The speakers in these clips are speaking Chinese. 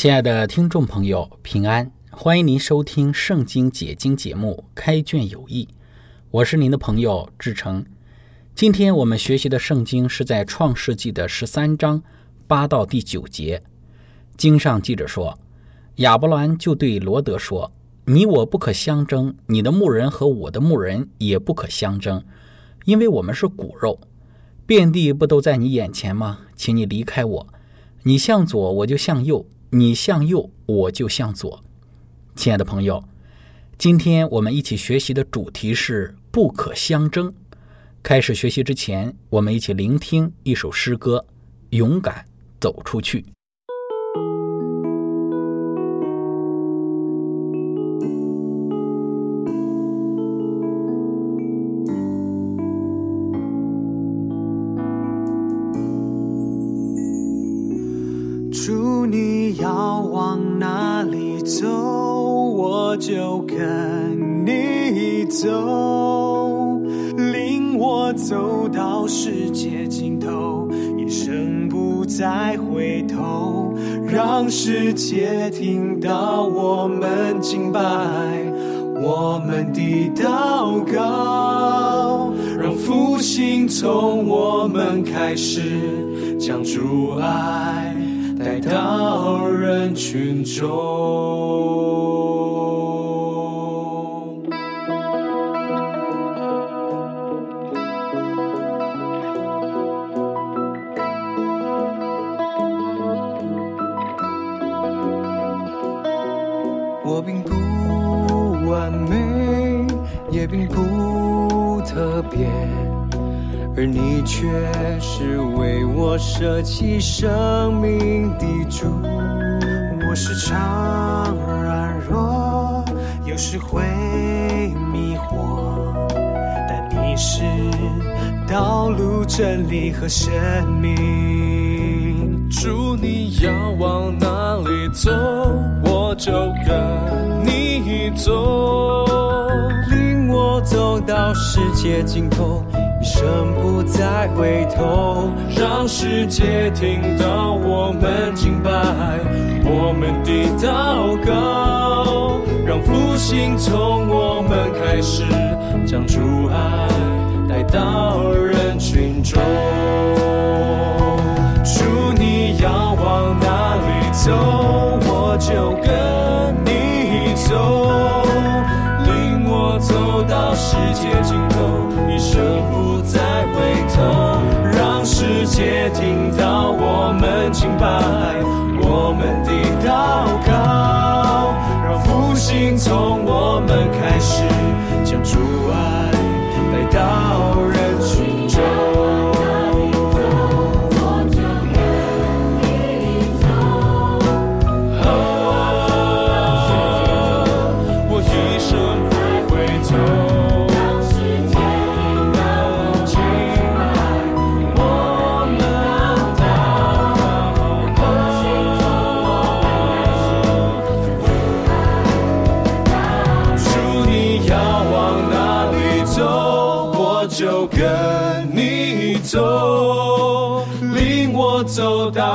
亲爱的听众朋友，平安！欢迎您收听《圣经解经》节目《开卷有益》，我是您的朋友志成。今天我们学习的圣经是在创世纪的十三章八到第九节。经上记着说，亚伯兰就对罗德说：“你我不可相争，你的牧人和我的牧人也不可相争，因为我们是骨肉。遍地不都在你眼前吗？请你离开我，你向左，我就向右。”你向右，我就向左。亲爱的朋友，今天我们一起学习的主题是“不可相争”。开始学习之前，我们一起聆听一首诗歌，《勇敢走出去》。就跟你走，领我走到世界尽头，一生不再回头，让世界听到我们敬拜，我们的祷告，让复兴从我们开始，将主爱带到人群中。也并不特别，而你却是为我舍弃生命的主。我时常软弱，有时会迷惑，但你是道路、真理和生命。主，你要往哪里走？我就跟你走，领我走到世界尽头，一生不再回头，让世界听到我们敬拜，我们的祷告，让复兴从我们开始，将主爱带到人群中。主，你要往哪里走？我就跟你走，世界尽头，一生不再回头，让世界听到我们敬拜，我们的祷告，让复兴从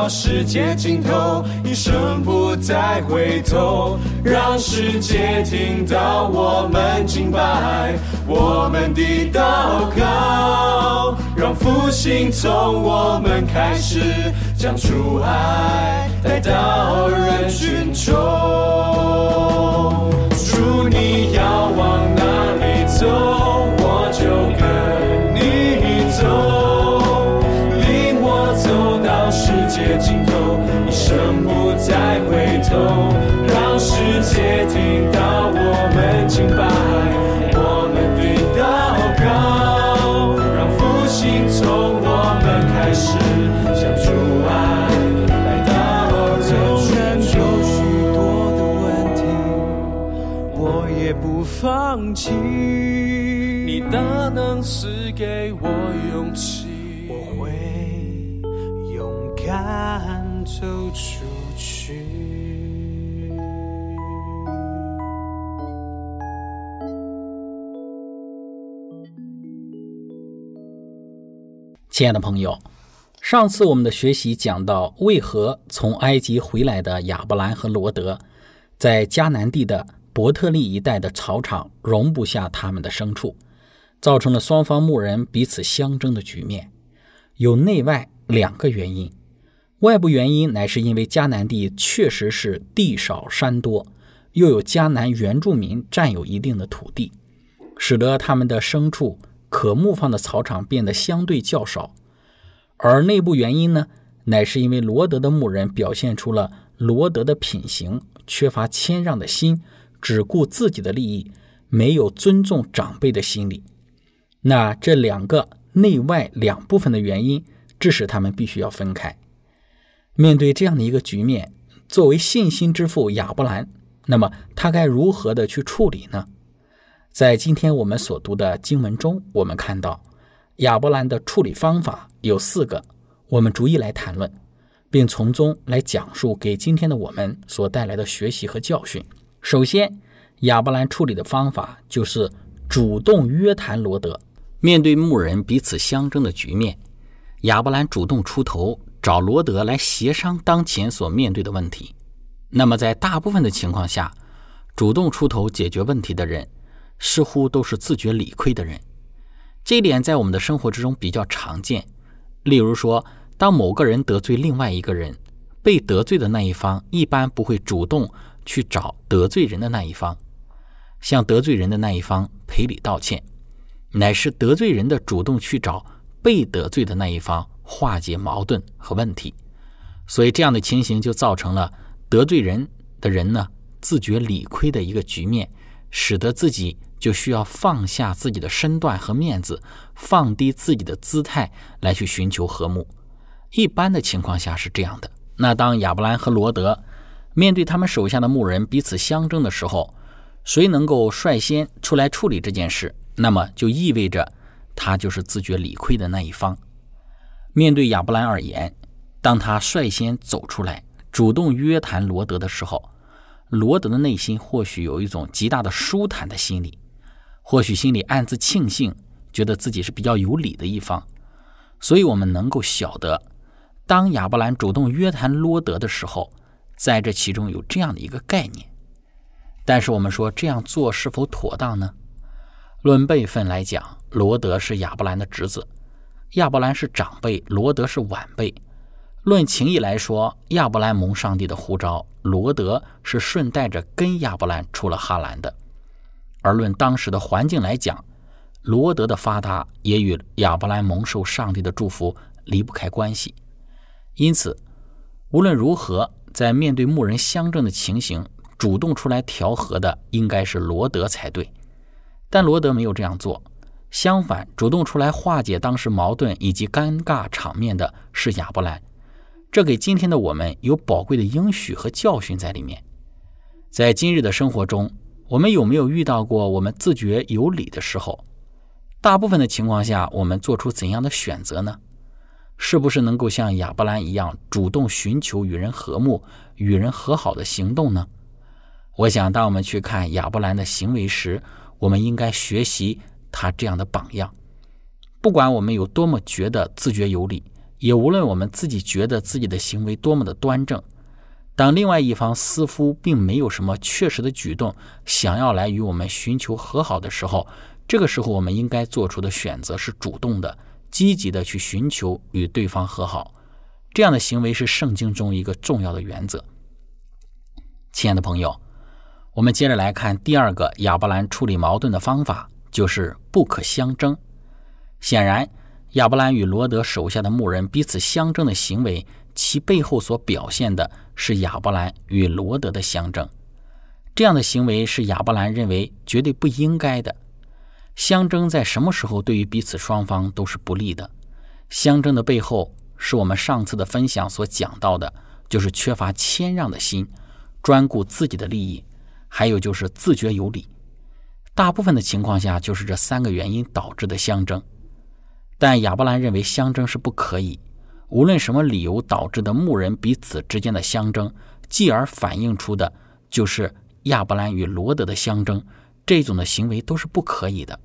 世界尽头一生不再回头让世界听到我们敬拜我们的祷告让复兴从我们开始将主爱带到人群中。祝你要往哪里走？界尽头，一生不再回头，让世界听到我们敬拜，我们对祷告，让复兴从我们开始，向主爱来到纵然有许多的问题，我也不放弃。你大能赐给去。亲爱的朋友，上次我们的学习讲到，为何从埃及回来的亚伯兰和罗德，在迦南地的伯特利一带的草场容不下他们的牲畜，造成了双方牧人彼此相争的局面。有内外两个原因。外部原因乃是因为迦南地确实是地少山多，又有迦南原住民占有一定的土地，使得他们的牲畜可牧放的草场变得相对较少。而内部原因呢，乃是因为罗德的牧人表现出了罗德的品行，缺乏谦让的心，只顾自己的利益，没有尊重长辈的心理。那这两个内外两部分的原因，致使他们必须要分开。面对这样的一个局面，作为信心之父亚伯兰，那么他该如何的去处理呢？在今天我们所读的经文中，我们看到亚伯兰的处理方法有四个，我们逐一来谈论，并从中来讲述给今天的我们所带来的学习和教训。首先，亚伯兰处理的方法就是主动约谈罗德。面对牧人彼此相争的局面，亚伯兰主动出头。找罗德来协商当前所面对的问题。那么，在大部分的情况下，主动出头解决问题的人，似乎都是自觉理亏的人。这一点在我们的生活之中比较常见。例如说，当某个人得罪另外一个人，被得罪的那一方一般不会主动去找得罪人的那一方，向得罪人的那一方赔礼道歉，乃是得罪人的主动去找被得罪的那一方。化解矛盾和问题，所以这样的情形就造成了得罪人的人呢自觉理亏的一个局面，使得自己就需要放下自己的身段和面子，放低自己的姿态来去寻求和睦。一般的情况下是这样的。那当亚伯兰和罗德面对他们手下的牧人彼此相争的时候，谁能够率先出来处理这件事，那么就意味着他就是自觉理亏的那一方。面对亚伯兰而言，当他率先走出来，主动约谈罗德的时候，罗德的内心或许有一种极大的舒坦的心理，或许心里暗自庆幸，觉得自己是比较有理的一方。所以，我们能够晓得，当亚伯兰主动约谈罗德的时候，在这其中有这样的一个概念。但是，我们说这样做是否妥当呢？论辈分来讲，罗德是亚伯兰的侄子。亚伯兰是长辈，罗德是晚辈。论情义来说，亚伯兰蒙上帝的呼召，罗德是顺带着跟亚伯兰出了哈兰的。而论当时的环境来讲，罗德的发达也与亚伯兰蒙受上帝的祝福离不开关系。因此，无论如何，在面对牧人相争的情形，主动出来调和的应该是罗德才对。但罗德没有这样做。相反，主动出来化解当时矛盾以及尴尬场面的是亚伯兰，这给今天的我们有宝贵的应许和教训在里面。在今日的生活中，我们有没有遇到过我们自觉有理的时候？大部分的情况下，我们做出怎样的选择呢？是不是能够像亚伯兰一样，主动寻求与人和睦、与人和好的行动呢？我想，当我们去看亚伯兰的行为时，我们应该学习。他这样的榜样，不管我们有多么觉得自觉有理，也无论我们自己觉得自己的行为多么的端正，当另外一方似乎并没有什么确实的举动，想要来与我们寻求和好的时候，这个时候我们应该做出的选择是主动的、积极的去寻求与对方和好。这样的行为是圣经中一个重要的原则。亲爱的朋友，我们接着来看第二个亚伯兰处理矛盾的方法。就是不可相争。显然，亚伯兰与罗德手下的牧人彼此相争的行为，其背后所表现的是亚伯兰与罗德的相争。这样的行为是亚伯兰认为绝对不应该的。相争在什么时候对于彼此双方都是不利的。相争的背后是我们上次的分享所讲到的，就是缺乏谦让的心，专顾自己的利益，还有就是自觉有理。大部分的情况下，就是这三个原因导致的相争。但亚伯兰认为相争是不可以，无论什么理由导致的牧人彼此之间的相争，继而反映出的就是。亚伯兰与罗德的相争，这种的行为都是不可以的。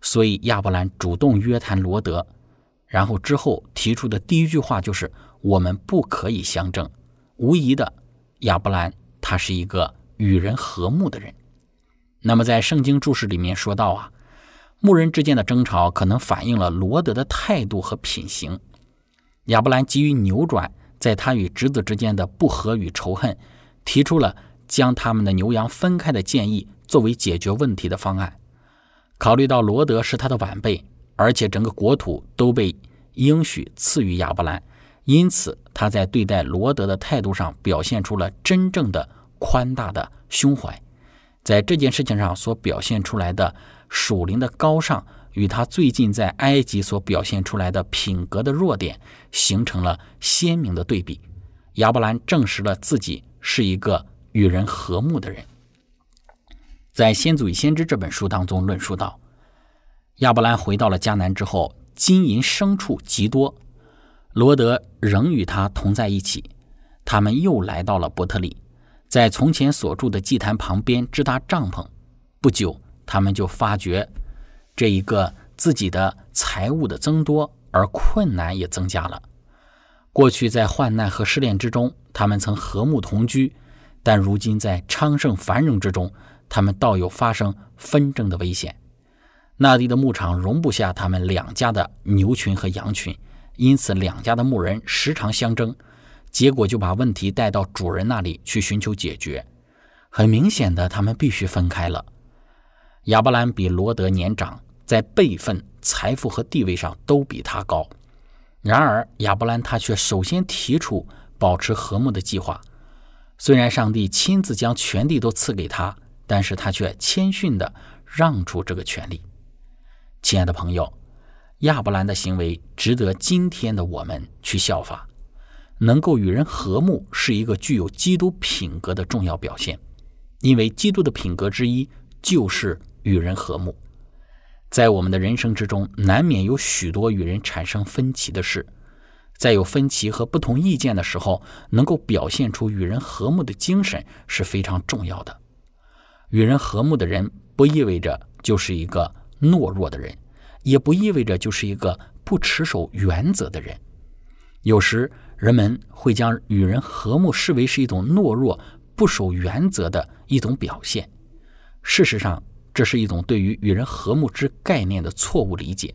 所以亚伯兰主动约谈罗德，然后之后提出的第一句话就是：“我们不可以相争。”无疑的，亚伯兰他是一个与人和睦的人。那么在圣经注释里面说到啊，牧人之间的争吵可能反映了罗德的态度和品行。亚伯兰急于扭转在他与侄子之间的不和与仇恨，提出了。将他们的牛羊分开的建议作为解决问题的方案。考虑到罗德是他的晚辈，而且整个国土都被应许赐予亚伯兰，因此他在对待罗德的态度上表现出了真正的宽大的胸怀。在这件事情上所表现出来的属灵的高尚，与他最近在埃及所表现出来的品格的弱点形成了鲜明的对比。亚伯兰证实了自己是一个。与人和睦的人，在《先祖与先知》这本书当中论述到，亚伯兰回到了迦南之后，金银牲畜极多，罗德仍与他同在一起。他们又来到了伯特利，在从前所住的祭坛旁边支搭帐篷。不久，他们就发觉这一个自己的财物的增多，而困难也增加了。过去在患难和失恋之中，他们曾和睦同居。但如今在昌盛繁荣之中，他们倒有发生纷争的危险。那地的牧场容不下他们两家的牛群和羊群，因此两家的牧人时常相争，结果就把问题带到主人那里去寻求解决。很明显的，他们必须分开了。亚伯兰比罗德年长，在辈分、财富和地位上都比他高。然而，亚伯兰他却首先提出保持和睦的计划。虽然上帝亲自将权力都赐给他，但是他却谦逊地让出这个权利。亲爱的朋友，亚伯兰的行为值得今天的我们去效法。能够与人和睦，是一个具有基督品格的重要表现，因为基督的品格之一就是与人和睦。在我们的人生之中，难免有许多与人产生分歧的事。在有分歧和不同意见的时候，能够表现出与人和睦的精神是非常重要的。与人和睦的人，不意味着就是一个懦弱的人，也不意味着就是一个不持守原则的人。有时人们会将与人和睦视为是一种懦弱、不守原则的一种表现。事实上，这是一种对于与人和睦之概念的错误理解。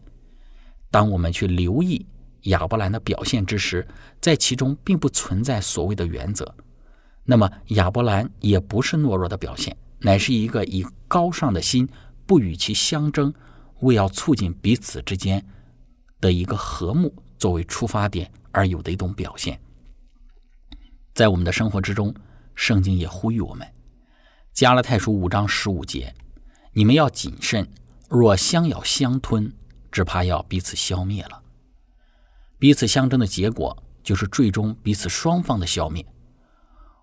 当我们去留意。亚伯兰的表现之时，在其中并不存在所谓的原则。那么，亚伯兰也不是懦弱的表现，乃是一个以高尚的心不与其相争，为要促进彼此之间的一个和睦作为出发点而有的一种表现。在我们的生活之中，圣经也呼吁我们：加拉太书五章十五节，你们要谨慎，若相咬相吞，只怕要彼此消灭了。彼此相争的结果，就是最终彼此双方的消灭。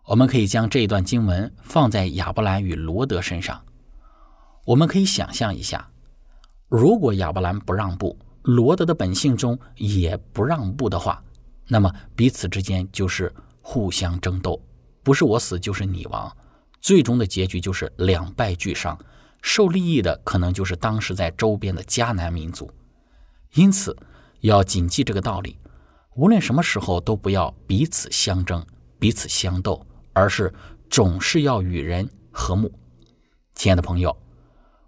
我们可以将这一段经文放在亚伯兰与罗德身上。我们可以想象一下，如果亚伯兰不让步，罗德的本性中也不让步的话，那么彼此之间就是互相争斗，不是我死就是你亡，最终的结局就是两败俱伤，受利益的可能就是当时在周边的迦南民族。因此。要谨记这个道理，无论什么时候都不要彼此相争、彼此相斗，而是总是要与人和睦。亲爱的朋友，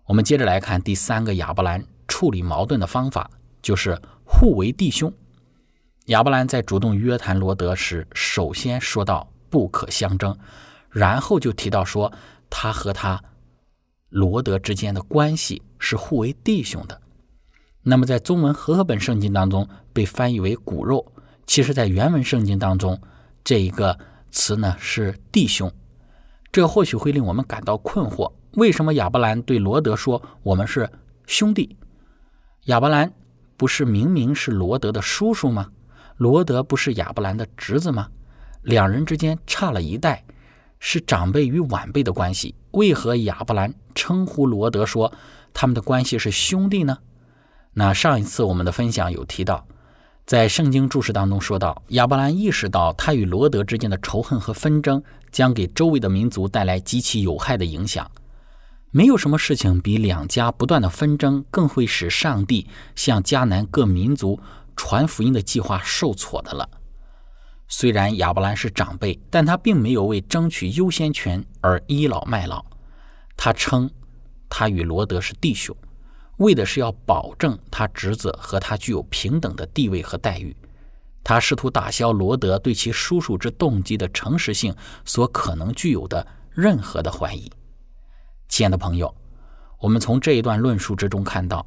我们接着来看第三个亚伯兰处理矛盾的方法，就是互为弟兄。亚伯兰在主动约谈罗德时，首先说到不可相争，然后就提到说他和他罗德之间的关系是互为弟兄的。那么，在中文和合本圣经当中被翻译为“骨肉”，其实，在原文圣经当中，这一个词呢是弟兄，这或许会令我们感到困惑：为什么亚伯兰对罗德说我们是兄弟？亚伯兰不是明明是罗德的叔叔吗？罗德不是亚伯兰的侄子吗？两人之间差了一代，是长辈与晚辈的关系。为何亚伯兰称呼罗德说他们的关系是兄弟呢？那上一次我们的分享有提到，在圣经注释当中说到，亚伯兰意识到他与罗德之间的仇恨和纷争将给周围的民族带来极其有害的影响。没有什么事情比两家不断的纷争更会使上帝向迦南各民族传福音的计划受挫的了。虽然亚伯兰是长辈，但他并没有为争取优先权而倚老卖老。他称他与罗德是弟兄。为的是要保证他侄子和他具有平等的地位和待遇，他试图打消罗德对其叔叔之动机的诚实性所可能具有的任何的怀疑。亲爱的朋友，我们从这一段论述之中看到，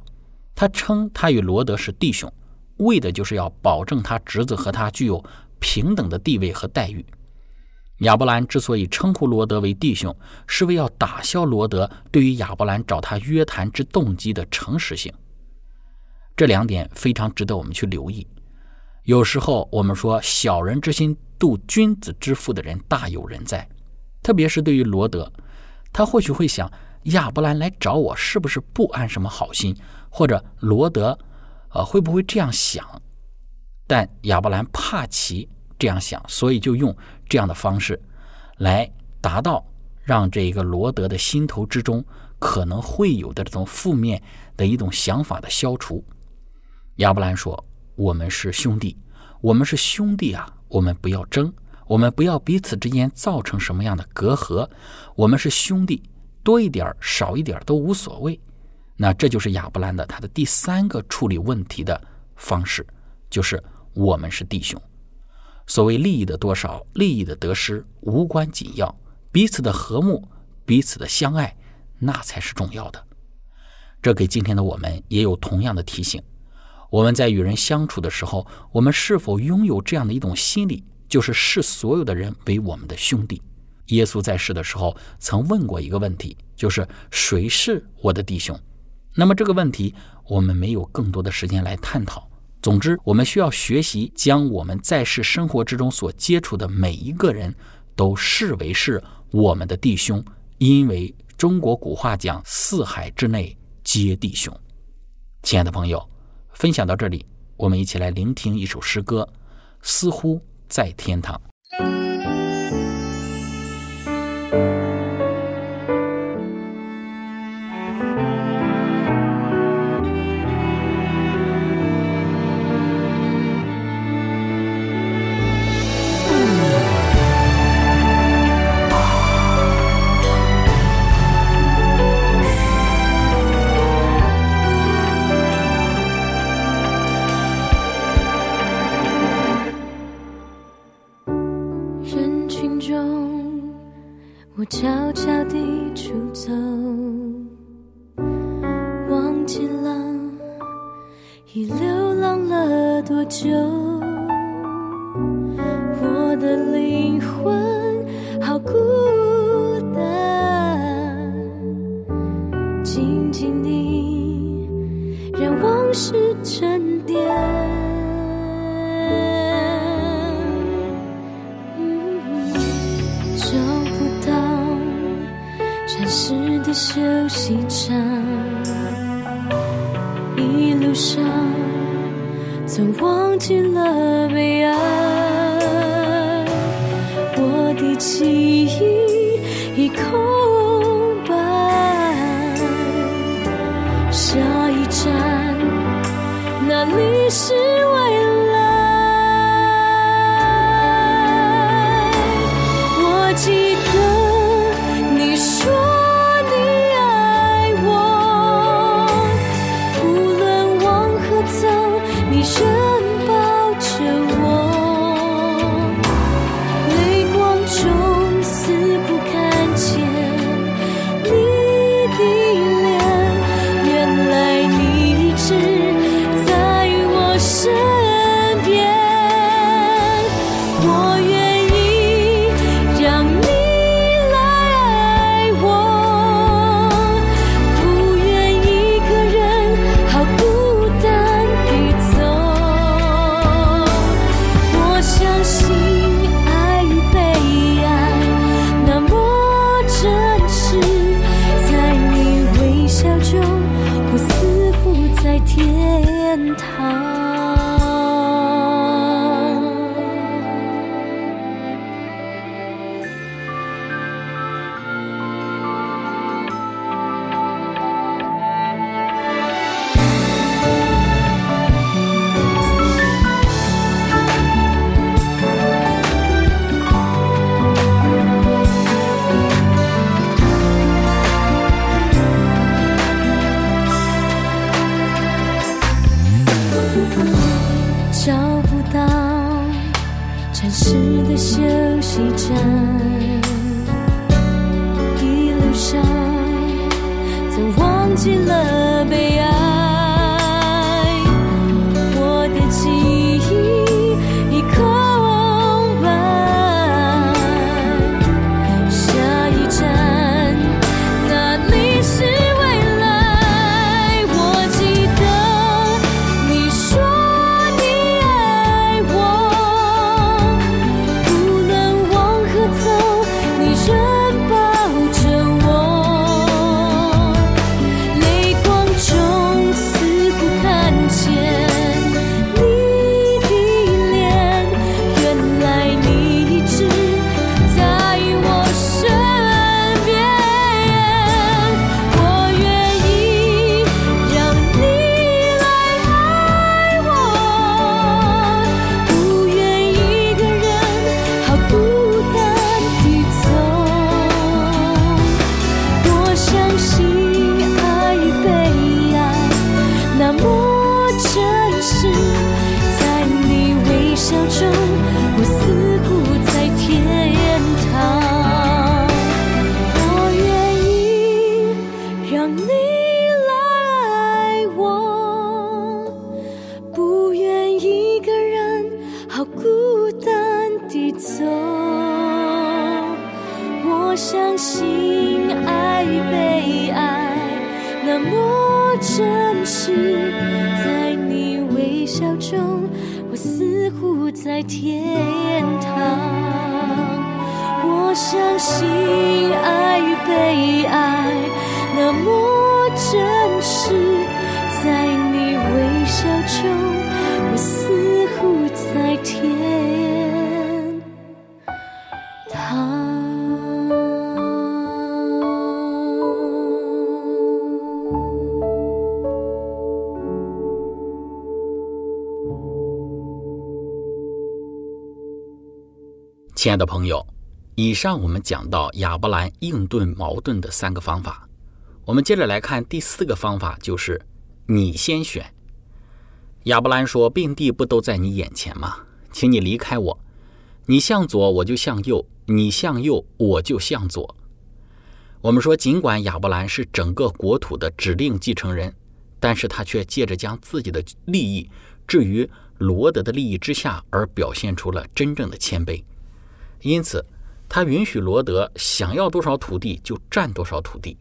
他称他与罗德是弟兄，为的就是要保证他侄子和他具有平等的地位和待遇。亚伯兰之所以称呼罗德为弟兄，是为要打消罗德对于亚伯兰找他约谈之动机的诚实性。这两点非常值得我们去留意。有时候我们说“小人之心度君子之腹”的人大有人在，特别是对于罗德，他或许会想亚伯兰来找我是不是不安什么好心，或者罗德，呃会不会这样想？但亚伯兰怕其。这样想，所以就用这样的方式，来达到让这个罗德的心头之中可能会有的这种负面的一种想法的消除。亚伯兰说：“我们是兄弟，我们是兄弟啊！我们不要争，我们不要彼此之间造成什么样的隔阂。我们是兄弟，多一点少一点都无所谓。那这就是亚伯兰的他的第三个处理问题的方式，就是我们是弟兄。”所谓利益的多少，利益的得失无关紧要，彼此的和睦，彼此的相爱，那才是重要的。这给今天的我们也有同样的提醒：我们在与人相处的时候，我们是否拥有这样的一种心理，就是视所有的人为我们的兄弟？耶稣在世的时候曾问过一个问题，就是谁是我的弟兄？那么这个问题，我们没有更多的时间来探讨。总之，我们需要学习将我们在世生活之中所接触的每一个人都视为是我们的弟兄，因为中国古话讲“四海之内皆弟兄”。亲爱的朋友，分享到这里，我们一起来聆听一首诗歌，《似乎在天堂》。已流浪了多久？亲爱的朋友，以上我们讲到亚伯兰应对矛盾的三个方法，我们接着来看第四个方法，就是你先选。亚伯兰说：“病地不都在你眼前吗？请你离开我，你向左我就向右，你向右我就向左。”我们说，尽管亚伯兰是整个国土的指定继承人，但是他却借着将自己的利益置于罗德的利益之下，而表现出了真正的谦卑。因此，他允许罗德想要多少土地就占多少土地。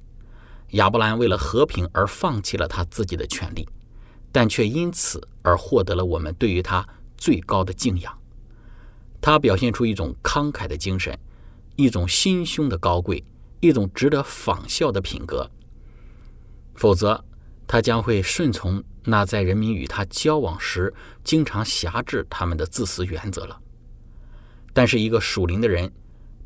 亚伯兰为了和平而放弃了他自己的权利，但却因此而获得了我们对于他最高的敬仰。他表现出一种慷慨的精神，一种心胸的高贵，一种值得仿效的品格。否则，他将会顺从那在人民与他交往时经常辖制他们的自私原则了。但是，一个属灵的人，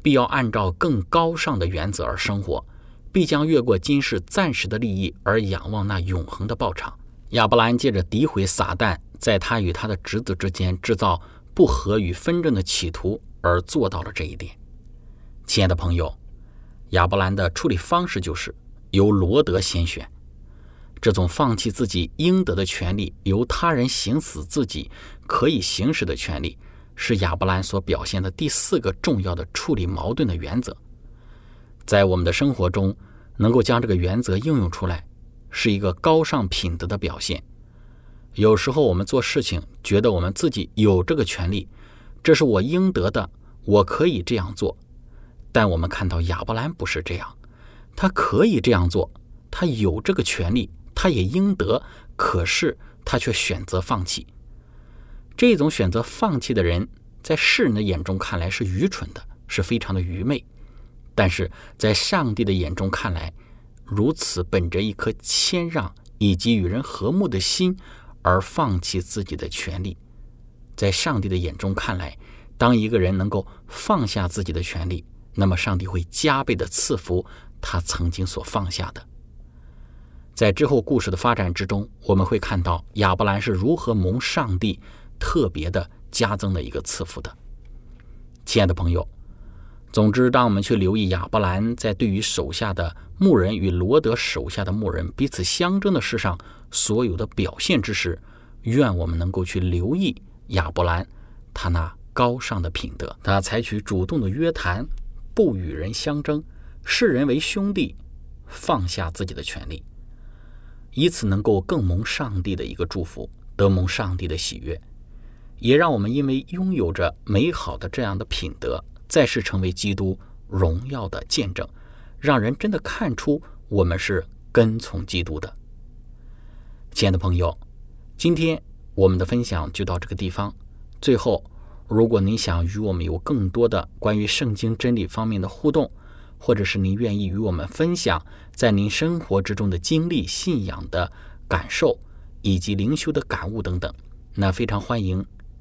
必要按照更高尚的原则而生活，必将越过今世暂时的利益，而仰望那永恒的报偿。亚伯兰借着诋毁撒旦，在他与他的侄子之间制造不和与纷争的企图，而做到了这一点。亲爱的朋友，亚伯兰的处理方式就是由罗德先选，这种放弃自己应得的权利，由他人行使自己可以行使的权利。是亚伯兰所表现的第四个重要的处理矛盾的原则。在我们的生活中，能够将这个原则应用出来，是一个高尚品德的表现。有时候我们做事情，觉得我们自己有这个权利，这是我应得的，我可以这样做。但我们看到亚伯兰不是这样，他可以这样做，他有这个权利，他也应得，可是他却选择放弃。这种选择放弃的人，在世人的眼中看来是愚蠢的，是非常的愚昧；但是在上帝的眼中看来，如此本着一颗谦让以及与人和睦的心而放弃自己的权利，在上帝的眼中看来，当一个人能够放下自己的权利，那么上帝会加倍的赐福他曾经所放下的。在之后故事的发展之中，我们会看到亚伯兰是如何蒙上帝。特别的加增了一个赐福的，亲爱的朋友。总之，当我们去留意亚伯兰在对于手下的牧人与罗德手下的牧人彼此相争的事上所有的表现之时，愿我们能够去留意亚伯兰他那高尚的品德。他采取主动的约谈，不与人相争，视人为兄弟，放下自己的权利，以此能够更蒙上帝的一个祝福，得蒙上帝的喜悦，也让我们因为拥有着美好的这样的品德，在世成为基督荣耀的见证，让人真的看出我们是跟从基督的。亲爱的朋友，今天我们的分享就到这个地方。最后，如果您想与我们有更多的关于圣经真理方面的互动，或者是您愿意与我们分享在您生活之中的经历、信仰的感受以及灵修的感悟等等，那非常欢迎